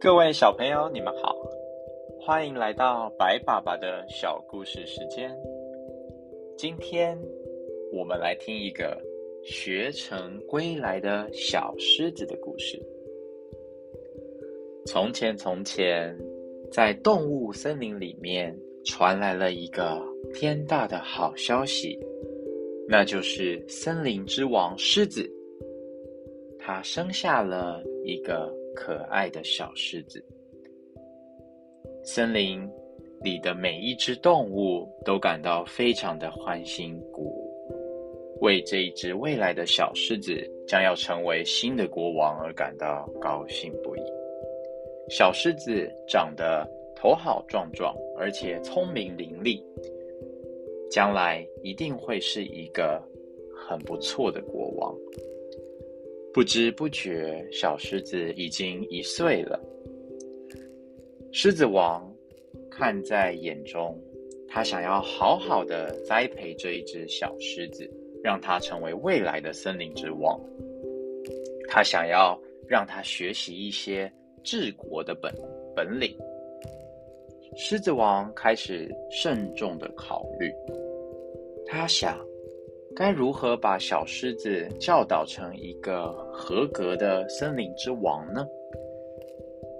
各位小朋友，你们好，欢迎来到白爸爸的小故事时间。今天我们来听一个学成归来的小狮子的故事。从前，从前，在动物森林里面传来了一个天大的好消息，那就是森林之王狮子，它生下了一个可爱的小狮子。森林里的每一只动物都感到非常的欢欣鼓舞，为这一只未来的小狮子将要成为新的国王而感到高兴不已。小狮子长得头好壮壮，而且聪明伶俐，将来一定会是一个很不错的国王。不知不觉，小狮子已经一岁了。狮子王看在眼中，他想要好好的栽培这一只小狮子，让它成为未来的森林之王。他想要让它学习一些。治国的本本领，狮子王开始慎重的考虑。他想，该如何把小狮子教导成一个合格的森林之王呢？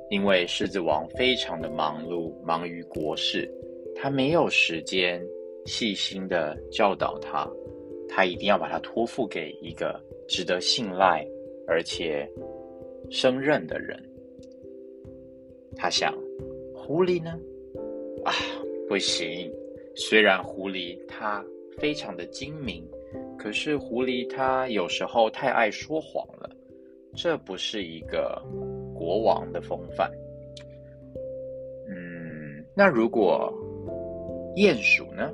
因为狮子王非常的忙碌，忙于国事，他没有时间细心的教导他。他一定要把他托付给一个值得信赖而且胜任的人。他想，狐狸呢？啊，不行！虽然狐狸它非常的精明，可是狐狸它有时候太爱说谎了，这不是一个国王的风范。嗯，那如果鼹鼠呢？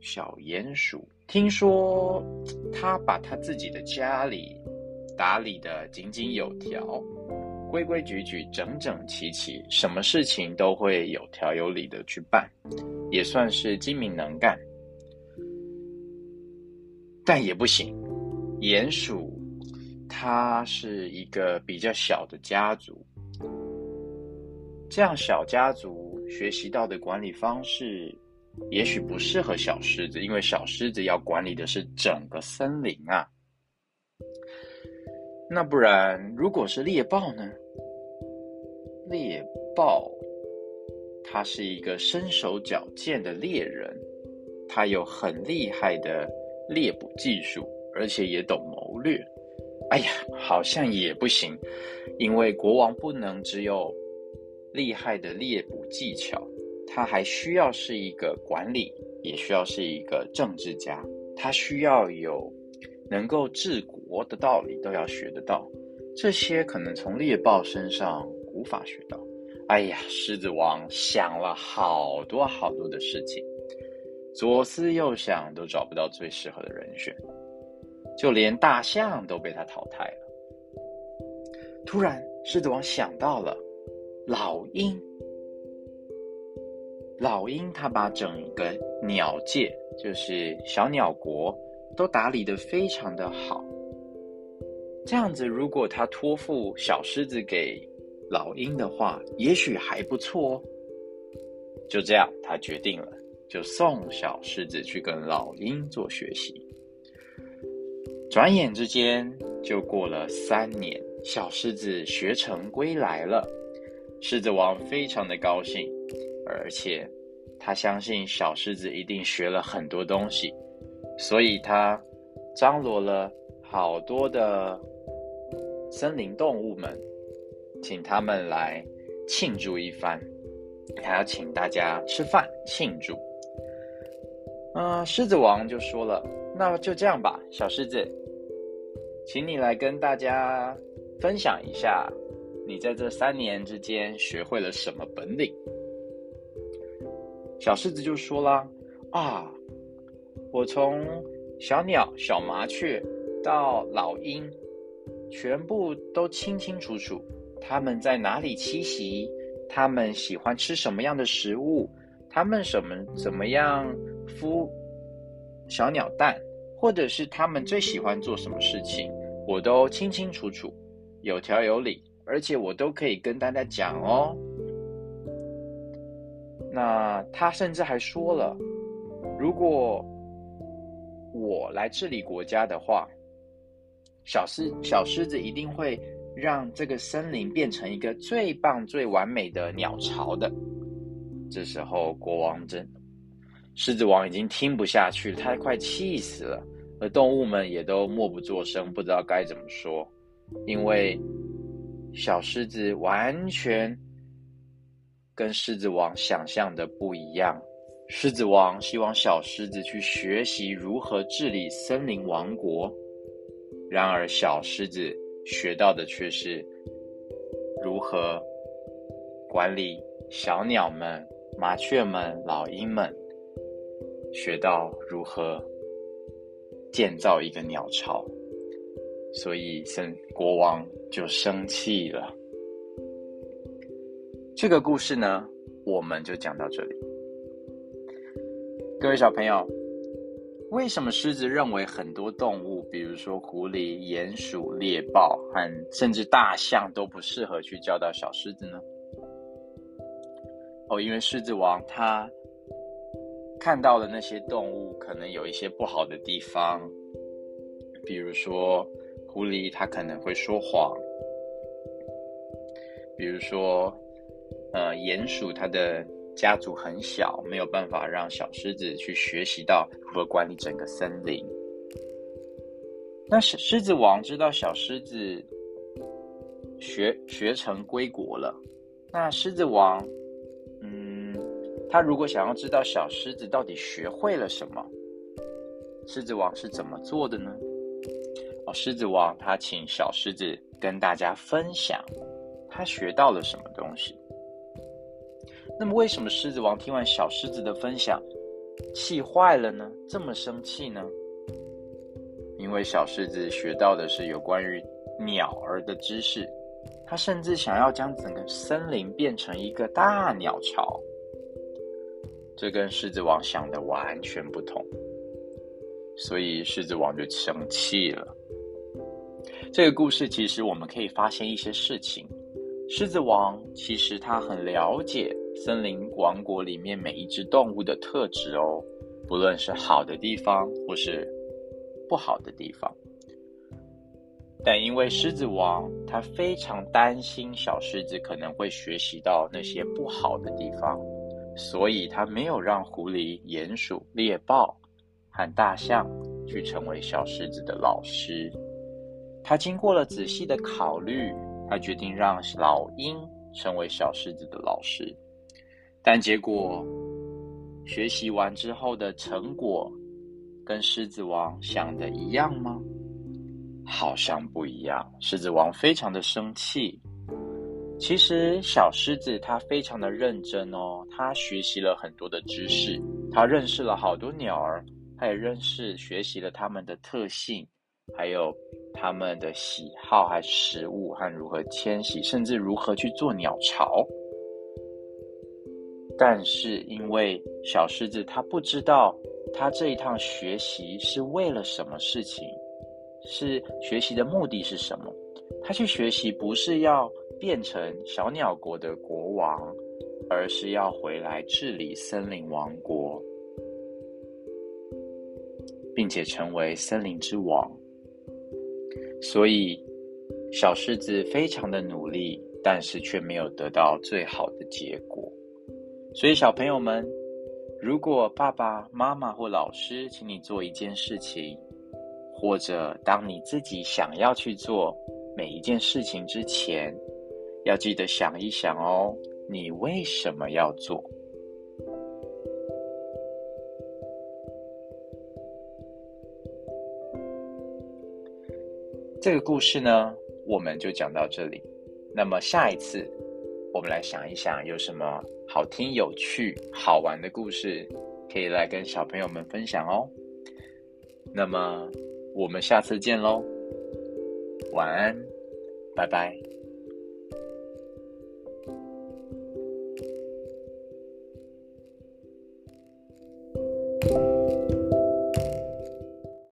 小鼹鼠听说他把他自己的家里打理的井井有条。规规矩矩、整整齐齐，什么事情都会有条有理的去办，也算是精明能干。但也不行，鼹鼠它是一个比较小的家族，这样小家族学习到的管理方式，也许不适合小狮子，因为小狮子要管理的是整个森林啊。那不然，如果是猎豹呢？猎豹，他是一个身手矫健的猎人，他有很厉害的猎捕技术，而且也懂谋略。哎呀，好像也不行，因为国王不能只有厉害的猎捕技巧，他还需要是一个管理，也需要是一个政治家，他需要有能够治国的道理，都要学得到。这些可能从猎豹身上。法学到。哎呀，狮子王想了好多好多的事情，左思右想都找不到最适合的人选，就连大象都被他淘汰了。突然，狮子王想到了老鹰。老鹰他把整个鸟界，就是小鸟国，都打理的非常的好。这样子，如果他托付小狮子给老鹰的话，也许还不错哦。就这样，他决定了，就送小狮子去跟老鹰做学习。转眼之间就过了三年，小狮子学成归来了。狮子王非常的高兴，而且他相信小狮子一定学了很多东西，所以他张罗了好多的森林动物们。请他们来庆祝一番，还要请大家吃饭庆祝。嗯，狮子王就说了：“那就这样吧，小狮子，请你来跟大家分享一下，你在这三年之间学会了什么本领。”小狮子就说了：“啊，我从小鸟、小麻雀到老鹰，全部都清清楚楚。”他们在哪里栖息？他们喜欢吃什么样的食物？他们什么怎么样孵小鸟蛋，或者是他们最喜欢做什么事情，我都清清楚楚、有条有理，而且我都可以跟大家讲哦。那他甚至还说了，如果我来治理国家的话，小狮小狮子一定会让这个森林变成一个最棒、最完美的鸟巢的。这时候，国王真狮子王已经听不下去了，他快气死了。而动物们也都默不作声，不知道该怎么说，因为小狮子完全。跟狮子王想象的不一样。狮子王希望小狮子去学习如何治理森林王国，然而小狮子学到的却是如何管理小鸟们、麻雀们、老鹰们，学到如何建造一个鸟巢。所以，森国王就生气了。这个故事呢，我们就讲到这里。各位小朋友，为什么狮子认为很多动物，比如说狐狸、鼹鼠、猎豹和甚至大象都不适合去教导小狮子呢？哦，因为狮子王他看到的那些动物可能有一些不好的地方，比如说狐狸它可能会说谎，比如说。呃，鼹鼠它的家族很小，没有办法让小狮子去学习到如何管理整个森林。那狮狮子王知道小狮子学学成归国了，那狮子王，嗯，他如果想要知道小狮子到底学会了什么，狮子王是怎么做的呢？哦，狮子王他请小狮子跟大家分享他学到了什么东西。那么，为什么狮子王听完小狮子的分享，气坏了呢？这么生气呢？因为小狮子学到的是有关于鸟儿的知识，他甚至想要将整个森林变成一个大鸟巢。这跟狮子王想的完全不同，所以狮子王就生气了。这个故事其实我们可以发现一些事情。狮子王其实他很了解森林王国里面每一只动物的特质哦，不论是好的地方或是不好的地方。但因为狮子王他非常担心小狮子可能会学习到那些不好的地方，所以他没有让狐狸、鼹鼠、猎豹和大象去成为小狮子的老师。他经过了仔细的考虑。他决定让老鹰成为小狮子的老师，但结果学习完之后的成果跟狮子王想的一样吗？好像不一样。狮子王非常的生气。其实小狮子他非常的认真哦，他学习了很多的知识，他认识了好多鸟儿，他也认识学习了它们的特性。还有它们的喜好、和食物、和如何迁徙，甚至如何去做鸟巢。但是因为小狮子他不知道，他这一趟学习是为了什么事情，是学习的目的是什么？他去学习不是要变成小鸟国的国王，而是要回来治理森林王国，并且成为森林之王。所以，小狮子非常的努力，但是却没有得到最好的结果。所以，小朋友们，如果爸爸妈妈或老师请你做一件事情，或者当你自己想要去做每一件事情之前，要记得想一想哦，你为什么要做？这个故事呢，我们就讲到这里。那么下一次，我们来想一想，有什么好听、有趣、好玩的故事，可以来跟小朋友们分享哦。那么我们下次见喽，晚安，拜拜。